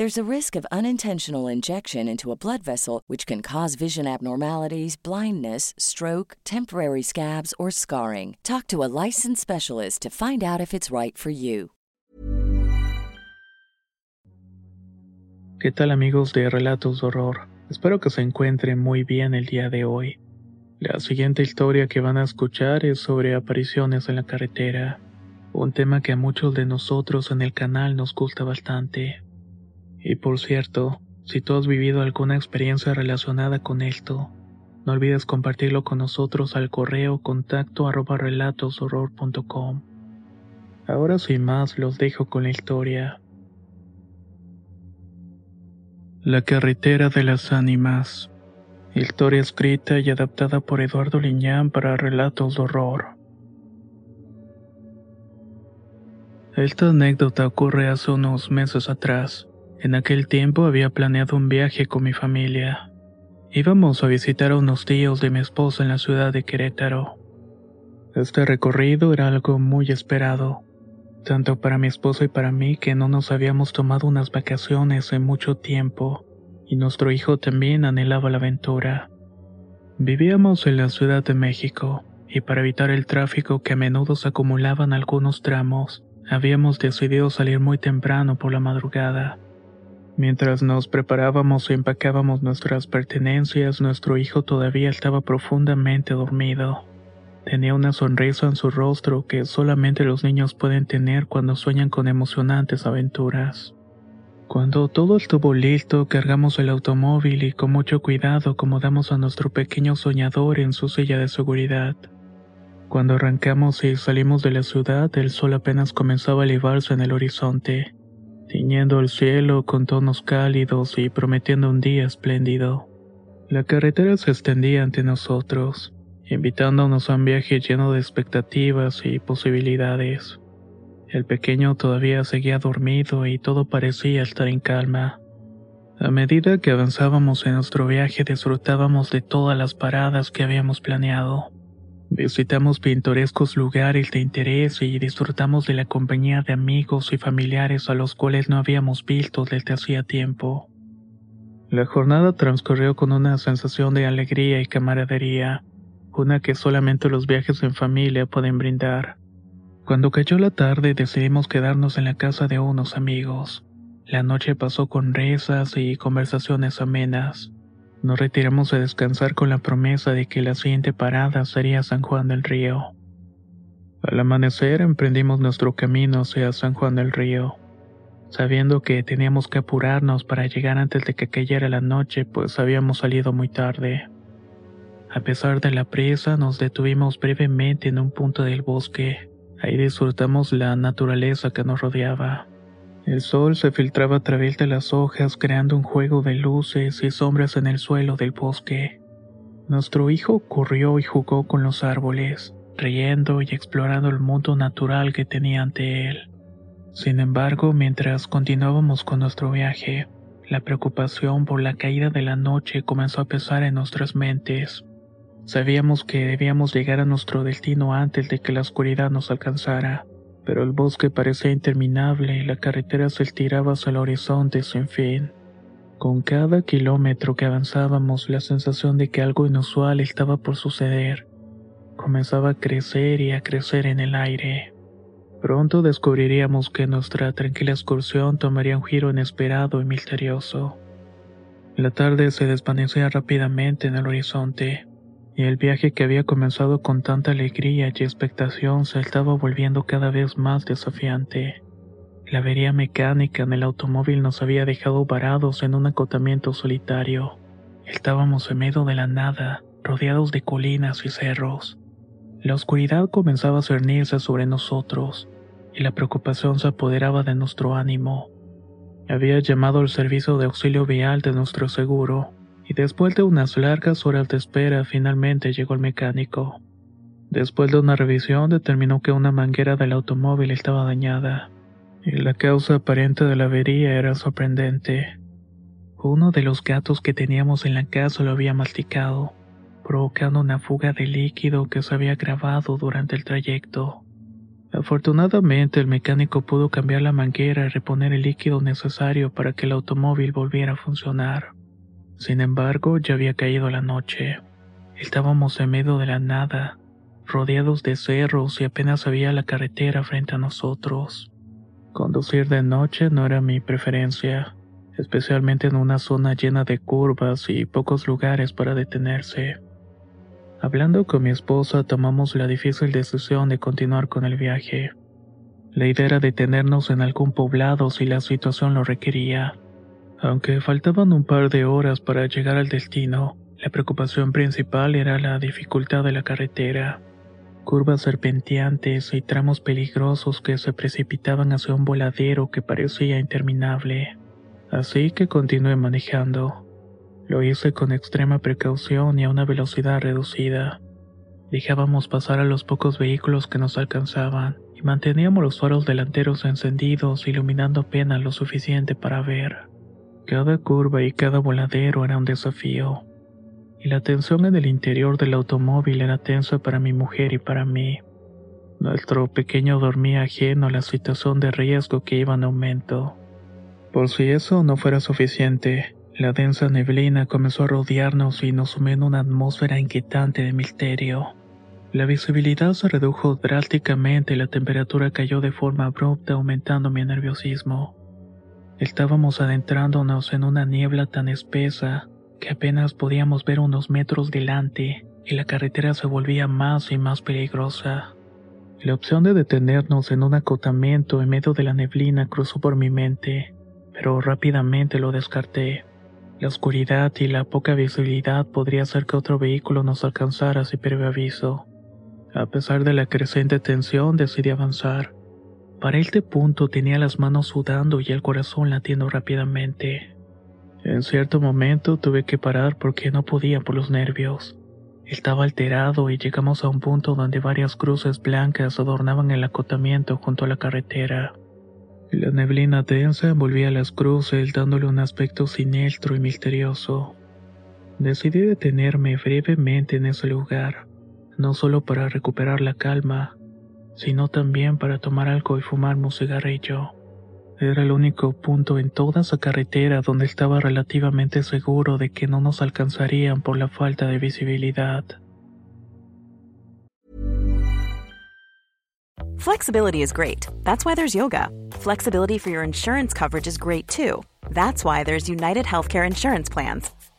There's a risk of unintentional injection into a blood vessel, which can cause vision abnormalities, blindness, stroke, temporary scabs, or scarring. Talk to a licensed specialist to find out if it's right for you. ¿Qué tal amigos de Relatos Horror? Espero que se encuentren muy bien el día de hoy. La siguiente historia que van a escuchar es sobre apariciones en la carretera, un tema que a muchos de nosotros en el canal nos gusta bastante. Y por cierto, si tú has vivido alguna experiencia relacionada con esto, no olvides compartirlo con nosotros al correo contacto relatoshorror.com. Ahora sin más los dejo con la historia. La carretera de las ánimas. Historia escrita y adaptada por Eduardo Liñán para relatos de horror. Esta anécdota ocurre hace unos meses atrás. En aquel tiempo había planeado un viaje con mi familia. Íbamos a visitar a unos tíos de mi esposa en la ciudad de Querétaro. Este recorrido era algo muy esperado, tanto para mi esposa y para mí que no nos habíamos tomado unas vacaciones en mucho tiempo, y nuestro hijo también anhelaba la aventura. Vivíamos en la Ciudad de México, y para evitar el tráfico que a menudo se acumulaba en algunos tramos, habíamos decidido salir muy temprano por la madrugada. Mientras nos preparábamos e empacábamos nuestras pertenencias, nuestro hijo todavía estaba profundamente dormido. Tenía una sonrisa en su rostro que solamente los niños pueden tener cuando sueñan con emocionantes aventuras. Cuando todo estuvo listo, cargamos el automóvil y con mucho cuidado acomodamos a nuestro pequeño soñador en su silla de seguridad. Cuando arrancamos y salimos de la ciudad, el sol apenas comenzaba a elevarse en el horizonte tiñendo el cielo con tonos cálidos y prometiendo un día espléndido. La carretera se extendía ante nosotros, invitándonos a un viaje lleno de expectativas y posibilidades. El pequeño todavía seguía dormido y todo parecía estar en calma. A medida que avanzábamos en nuestro viaje disfrutábamos de todas las paradas que habíamos planeado. Visitamos pintorescos lugares de interés y disfrutamos de la compañía de amigos y familiares a los cuales no habíamos visto desde hacía tiempo. La jornada transcurrió con una sensación de alegría y camaradería, una que solamente los viajes en familia pueden brindar. Cuando cayó la tarde decidimos quedarnos en la casa de unos amigos. La noche pasó con risas y conversaciones amenas. Nos retiramos a descansar con la promesa de que la siguiente parada sería San Juan del Río. Al amanecer emprendimos nuestro camino hacia San Juan del Río, sabiendo que teníamos que apurarnos para llegar antes de que cayera la noche, pues habíamos salido muy tarde. A pesar de la prisa, nos detuvimos brevemente en un punto del bosque. Ahí disfrutamos la naturaleza que nos rodeaba. El sol se filtraba a través de las hojas creando un juego de luces y sombras en el suelo del bosque. Nuestro hijo corrió y jugó con los árboles, riendo y explorando el mundo natural que tenía ante él. Sin embargo, mientras continuábamos con nuestro viaje, la preocupación por la caída de la noche comenzó a pesar en nuestras mentes. Sabíamos que debíamos llegar a nuestro destino antes de que la oscuridad nos alcanzara pero el bosque parecía interminable y la carretera se estiraba hacia el horizonte sin fin. Con cada kilómetro que avanzábamos, la sensación de que algo inusual estaba por suceder comenzaba a crecer y a crecer en el aire. Pronto descubriríamos que nuestra tranquila excursión tomaría un giro inesperado y misterioso. La tarde se desvanecía rápidamente en el horizonte y el viaje que había comenzado con tanta alegría y expectación se estaba volviendo cada vez más desafiante. La avería mecánica en el automóvil nos había dejado varados en un acotamiento solitario. Estábamos en medio de la nada, rodeados de colinas y cerros. La oscuridad comenzaba a cernirse sobre nosotros, y la preocupación se apoderaba de nuestro ánimo. Había llamado al servicio de auxilio vial de nuestro seguro, y después de unas largas horas de espera finalmente llegó el mecánico. Después de una revisión determinó que una manguera del automóvil estaba dañada, y la causa aparente de la avería era sorprendente. Uno de los gatos que teníamos en la casa lo había masticado, provocando una fuga de líquido que se había grabado durante el trayecto. Afortunadamente el mecánico pudo cambiar la manguera y reponer el líquido necesario para que el automóvil volviera a funcionar. Sin embargo, ya había caído la noche. Estábamos en medio de la nada, rodeados de cerros y apenas había la carretera frente a nosotros. Conducir de noche no era mi preferencia, especialmente en una zona llena de curvas y pocos lugares para detenerse. Hablando con mi esposa tomamos la difícil decisión de continuar con el viaje. La idea era detenernos en algún poblado si la situación lo requería. Aunque faltaban un par de horas para llegar al destino, la preocupación principal era la dificultad de la carretera. Curvas serpenteantes y tramos peligrosos que se precipitaban hacia un voladero que parecía interminable. Así que continué manejando. Lo hice con extrema precaución y a una velocidad reducida. Dejábamos pasar a los pocos vehículos que nos alcanzaban y manteníamos los faros delanteros encendidos iluminando apenas lo suficiente para ver. Cada curva y cada voladero era un desafío, y la tensión en el interior del automóvil era tensa para mi mujer y para mí. Nuestro pequeño dormía ajeno a la situación de riesgo que iba en aumento. Por si eso no fuera suficiente, la densa neblina comenzó a rodearnos y nos sumió en una atmósfera inquietante de misterio. La visibilidad se redujo drásticamente y la temperatura cayó de forma abrupta aumentando mi nerviosismo. Estábamos adentrándonos en una niebla tan espesa que apenas podíamos ver unos metros delante y la carretera se volvía más y más peligrosa. La opción de detenernos en un acotamiento en medio de la neblina cruzó por mi mente, pero rápidamente lo descarté. La oscuridad y la poca visibilidad podría hacer que otro vehículo nos alcanzara sin previo aviso. A pesar de la creciente tensión, decidí avanzar. Para este punto tenía las manos sudando y el corazón latiendo rápidamente. En cierto momento tuve que parar porque no podía por los nervios. Estaba alterado y llegamos a un punto donde varias cruces blancas adornaban el acotamiento junto a la carretera. La neblina densa envolvía las cruces dándole un aspecto siniestro y misterioso. Decidí detenerme brevemente en ese lugar, no solo para recuperar la calma, sino también para tomar algo y fumarme un cigarrillo. Era el único punto en toda esa carretera donde estaba relativamente seguro de que no nos alcanzarían por la falta de visibilidad. Flexibility is great. That's why there's yoga. Flexibility for your insurance coverage is great too. That's why there's United Healthcare Insurance Plans.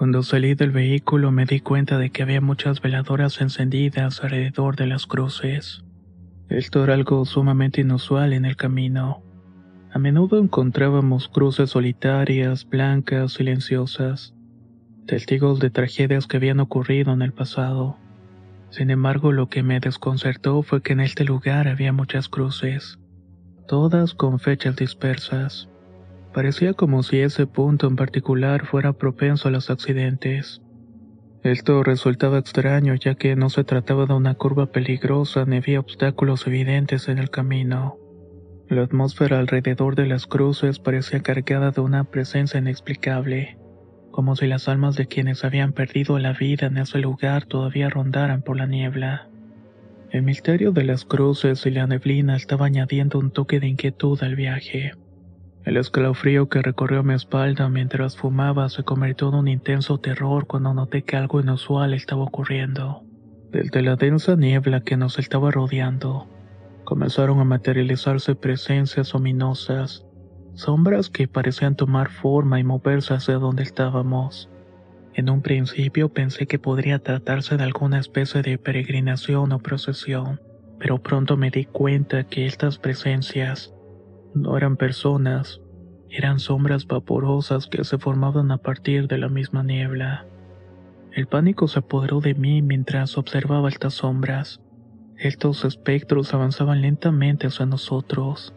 Cuando salí del vehículo me di cuenta de que había muchas veladoras encendidas alrededor de las cruces. Esto era algo sumamente inusual en el camino. A menudo encontrábamos cruces solitarias, blancas, silenciosas, testigos de tragedias que habían ocurrido en el pasado. Sin embargo, lo que me desconcertó fue que en este lugar había muchas cruces, todas con fechas dispersas. Parecía como si ese punto en particular fuera propenso a los accidentes. Esto resultaba extraño ya que no se trataba de una curva peligrosa ni había obstáculos evidentes en el camino. La atmósfera alrededor de las cruces parecía cargada de una presencia inexplicable como si las almas de quienes habían perdido la vida en ese lugar todavía rondaran por la niebla. El misterio de las cruces y la neblina estaba añadiendo un toque de inquietud al viaje. El escalofrío que recorrió mi espalda mientras fumaba se convirtió en un intenso terror cuando noté que algo inusual estaba ocurriendo. Desde la densa niebla que nos estaba rodeando, comenzaron a materializarse presencias ominosas sombras que parecían tomar forma y moverse hacia donde estábamos. En un principio pensé que podría tratarse de alguna especie de peregrinación o procesión, pero pronto me di cuenta que estas presencias no eran personas, eran sombras vaporosas que se formaban a partir de la misma niebla. El pánico se apoderó de mí mientras observaba estas sombras. Estos espectros avanzaban lentamente hacia nosotros.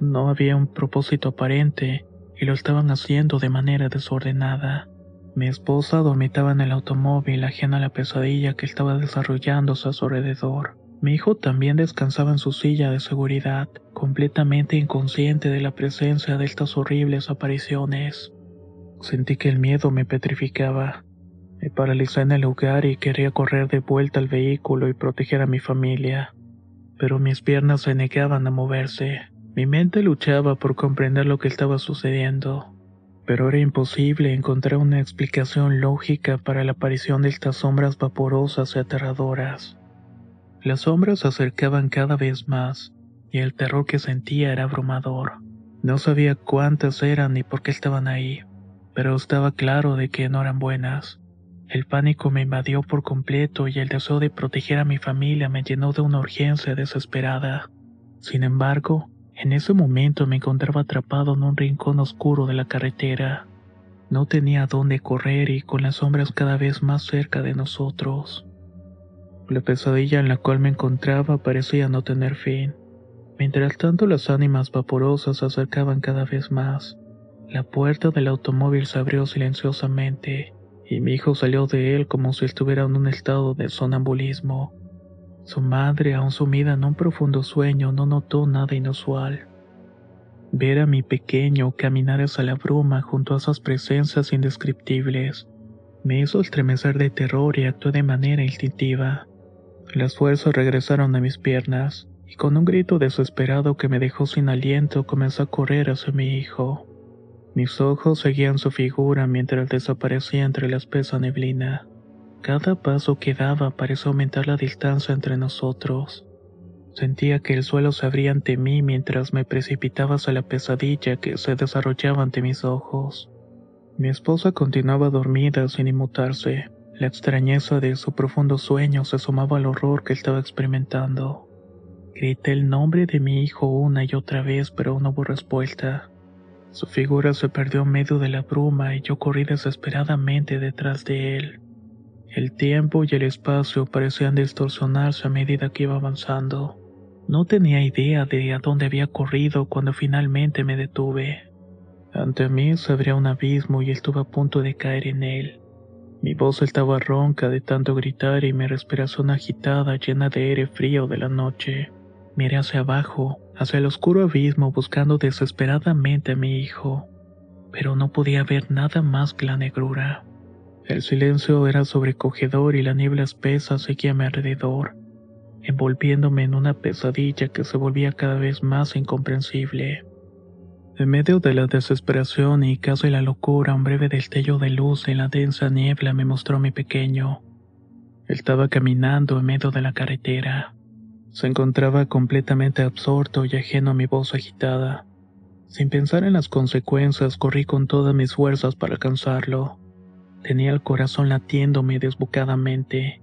No había un propósito aparente y lo estaban haciendo de manera desordenada. Mi esposa dormitaba en el automóvil ajena a la pesadilla que estaba desarrollándose a su alrededor. Mi hijo también descansaba en su silla de seguridad, completamente inconsciente de la presencia de estas horribles apariciones. Sentí que el miedo me petrificaba. Me paralicé en el lugar y quería correr de vuelta al vehículo y proteger a mi familia. Pero mis piernas se negaban a moverse. Mi mente luchaba por comprender lo que estaba sucediendo, pero era imposible encontrar una explicación lógica para la aparición de estas sombras vaporosas y aterradoras. Las sombras se acercaban cada vez más, y el terror que sentía era abrumador. No sabía cuántas eran ni por qué estaban ahí, pero estaba claro de que no eran buenas. El pánico me invadió por completo y el deseo de proteger a mi familia me llenó de una urgencia desesperada. Sin embargo, en ese momento me encontraba atrapado en un rincón oscuro de la carretera. No tenía dónde correr y con las sombras cada vez más cerca de nosotros. La pesadilla en la cual me encontraba parecía no tener fin. Mientras tanto las ánimas vaporosas se acercaban cada vez más. La puerta del automóvil se abrió silenciosamente y mi hijo salió de él como si estuviera en un estado de sonambulismo. Su madre, aún sumida en un profundo sueño, no notó nada inusual. Ver a mi pequeño caminar hacia la bruma junto a esas presencias indescriptibles me hizo estremecer de terror y actué de manera instintiva. Las fuerzas regresaron a mis piernas, y con un grito desesperado que me dejó sin aliento comencé a correr hacia mi hijo. Mis ojos seguían su figura mientras desaparecía entre la espesa neblina. Cada paso que daba pareció aumentar la distancia entre nosotros. Sentía que el suelo se abría ante mí mientras me precipitaba hacia la pesadilla que se desarrollaba ante mis ojos. Mi esposa continuaba dormida sin inmutarse. La extrañeza de su profundo sueño se sumaba al horror que estaba experimentando. Grité el nombre de mi hijo una y otra vez, pero no hubo respuesta. Su figura se perdió en medio de la bruma y yo corrí desesperadamente detrás de él. El tiempo y el espacio parecían distorsionarse a medida que iba avanzando. No tenía idea de a dónde había corrido cuando finalmente me detuve. Ante mí se abría un abismo y estuve a punto de caer en él. Mi voz estaba ronca de tanto gritar y mi respiración agitada llena de aire frío de la noche. Miré hacia abajo, hacia el oscuro abismo buscando desesperadamente a mi hijo, pero no podía ver nada más que la negrura. El silencio era sobrecogedor y la niebla espesa seguía a mi alrededor, envolviéndome en una pesadilla que se volvía cada vez más incomprensible. En medio de la desesperación y casi la locura, un breve destello de luz en la densa niebla me mostró a mi pequeño. Estaba caminando en medio de la carretera. Se encontraba completamente absorto y ajeno a mi voz agitada. Sin pensar en las consecuencias, corrí con todas mis fuerzas para alcanzarlo. Tenía el corazón latiéndome desbocadamente.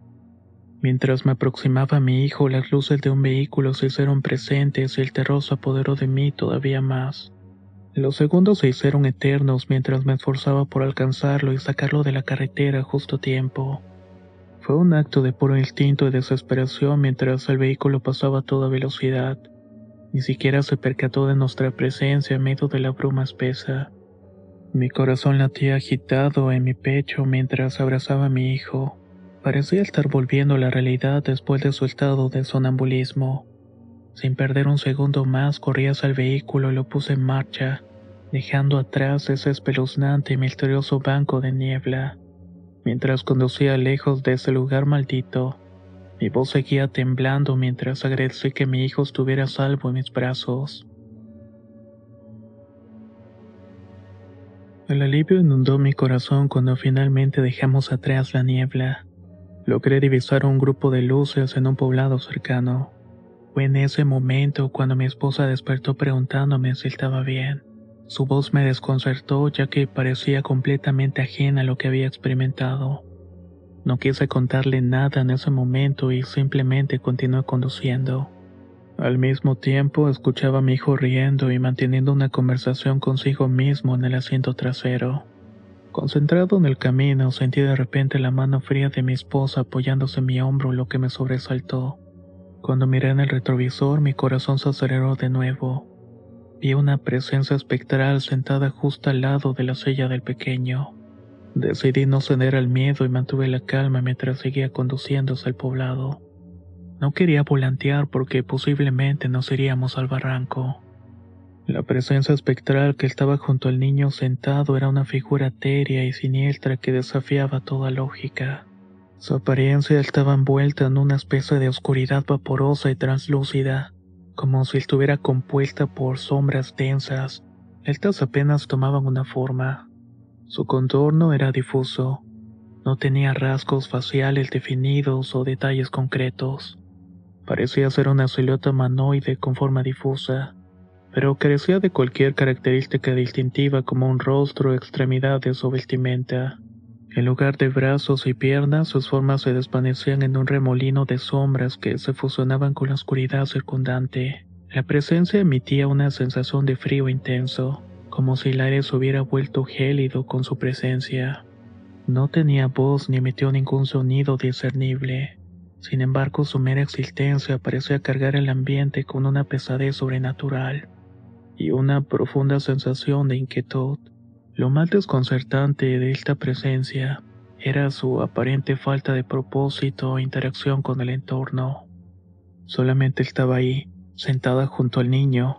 Mientras me aproximaba a mi hijo, las luces de un vehículo se hicieron presentes y el terror se apoderó de mí todavía más. Los segundos se hicieron eternos mientras me esforzaba por alcanzarlo y sacarlo de la carretera justo a tiempo. Fue un acto de puro instinto y desesperación mientras el vehículo pasaba a toda velocidad. Ni siquiera se percató de nuestra presencia en medio de la bruma espesa. Mi corazón latía agitado en mi pecho mientras abrazaba a mi hijo. Parecía estar volviendo a la realidad después de su estado de sonambulismo. Sin perder un segundo más, corrí hacia el vehículo y lo puse en marcha, dejando atrás ese espeluznante y misterioso banco de niebla. Mientras conducía lejos de ese lugar maldito, mi voz seguía temblando mientras agradecí que mi hijo estuviera salvo en mis brazos. El alivio inundó mi corazón cuando finalmente dejamos atrás la niebla. Logré divisar un grupo de luces en un poblado cercano. Fue en ese momento cuando mi esposa despertó preguntándome si estaba bien. Su voz me desconcertó ya que parecía completamente ajena a lo que había experimentado. No quise contarle nada en ese momento y simplemente continué conduciendo. Al mismo tiempo escuchaba a mi hijo riendo y manteniendo una conversación consigo mismo en el asiento trasero. Concentrado en el camino, sentí de repente la mano fría de mi esposa apoyándose en mi hombro, lo que me sobresaltó. Cuando miré en el retrovisor, mi corazón se aceleró de nuevo. Vi una presencia espectral sentada justo al lado de la silla del pequeño. Decidí no ceder al miedo y mantuve la calma mientras seguía conduciéndose al poblado. No quería volantear porque posiblemente nos iríamos al barranco. La presencia espectral que estaba junto al niño sentado era una figura etérea y siniestra que desafiaba toda lógica. Su apariencia estaba envuelta en una especie de oscuridad vaporosa y translúcida, como si estuviera compuesta por sombras densas. Estas apenas tomaban una forma. Su contorno era difuso. No tenía rasgos faciales definidos o detalles concretos. Parecía ser una silueta humanoide con forma difusa, pero carecía de cualquier característica distintiva como un rostro, extremidades o vestimenta. En lugar de brazos y piernas, sus formas se desvanecían en un remolino de sombras que se fusionaban con la oscuridad circundante. La presencia emitía una sensación de frío intenso, como si el aire se hubiera vuelto gélido con su presencia. No tenía voz ni emitió ningún sonido discernible. Sin embargo, su mera existencia parecía cargar el ambiente con una pesadez sobrenatural y una profunda sensación de inquietud. Lo más desconcertante de esta presencia era su aparente falta de propósito o interacción con el entorno. Solamente estaba ahí, sentada junto al niño,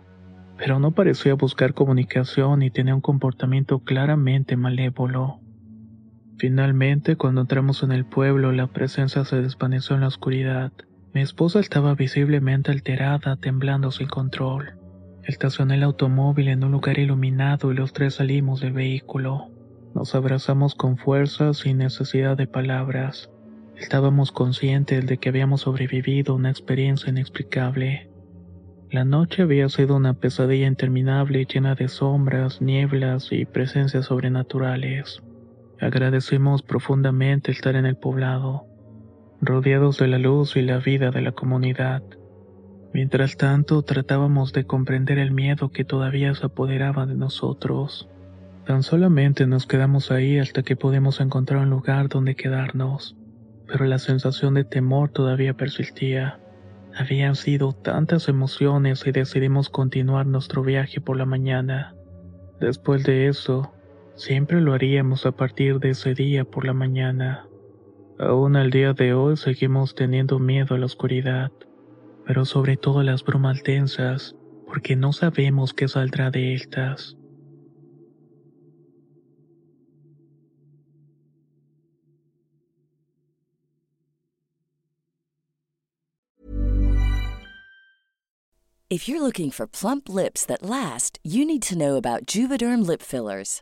pero no parecía buscar comunicación y tenía un comportamiento claramente malévolo. Finalmente, cuando entramos en el pueblo, la presencia se desvaneció en la oscuridad. Mi esposa estaba visiblemente alterada, temblando sin control. Estacioné el automóvil en un lugar iluminado y los tres salimos del vehículo. Nos abrazamos con fuerza sin necesidad de palabras. Estábamos conscientes de que habíamos sobrevivido una experiencia inexplicable. La noche había sido una pesadilla interminable llena de sombras, nieblas y presencias sobrenaturales. Agradecimos profundamente estar en el poblado, rodeados de la luz y la vida de la comunidad. Mientras tanto, tratábamos de comprender el miedo que todavía se apoderaba de nosotros. Tan solamente nos quedamos ahí hasta que pudimos encontrar un lugar donde quedarnos, pero la sensación de temor todavía persistía. Habían sido tantas emociones y decidimos continuar nuestro viaje por la mañana. Después de eso, siempre lo haríamos a partir de ese día por la mañana. Aún al día de hoy seguimos teniendo miedo a la oscuridad pero sobre todo las bromas densas, porque no sabemos qué saldrá de estas. If you're looking for plump lips that last, you need to know about Juvederm lip fillers.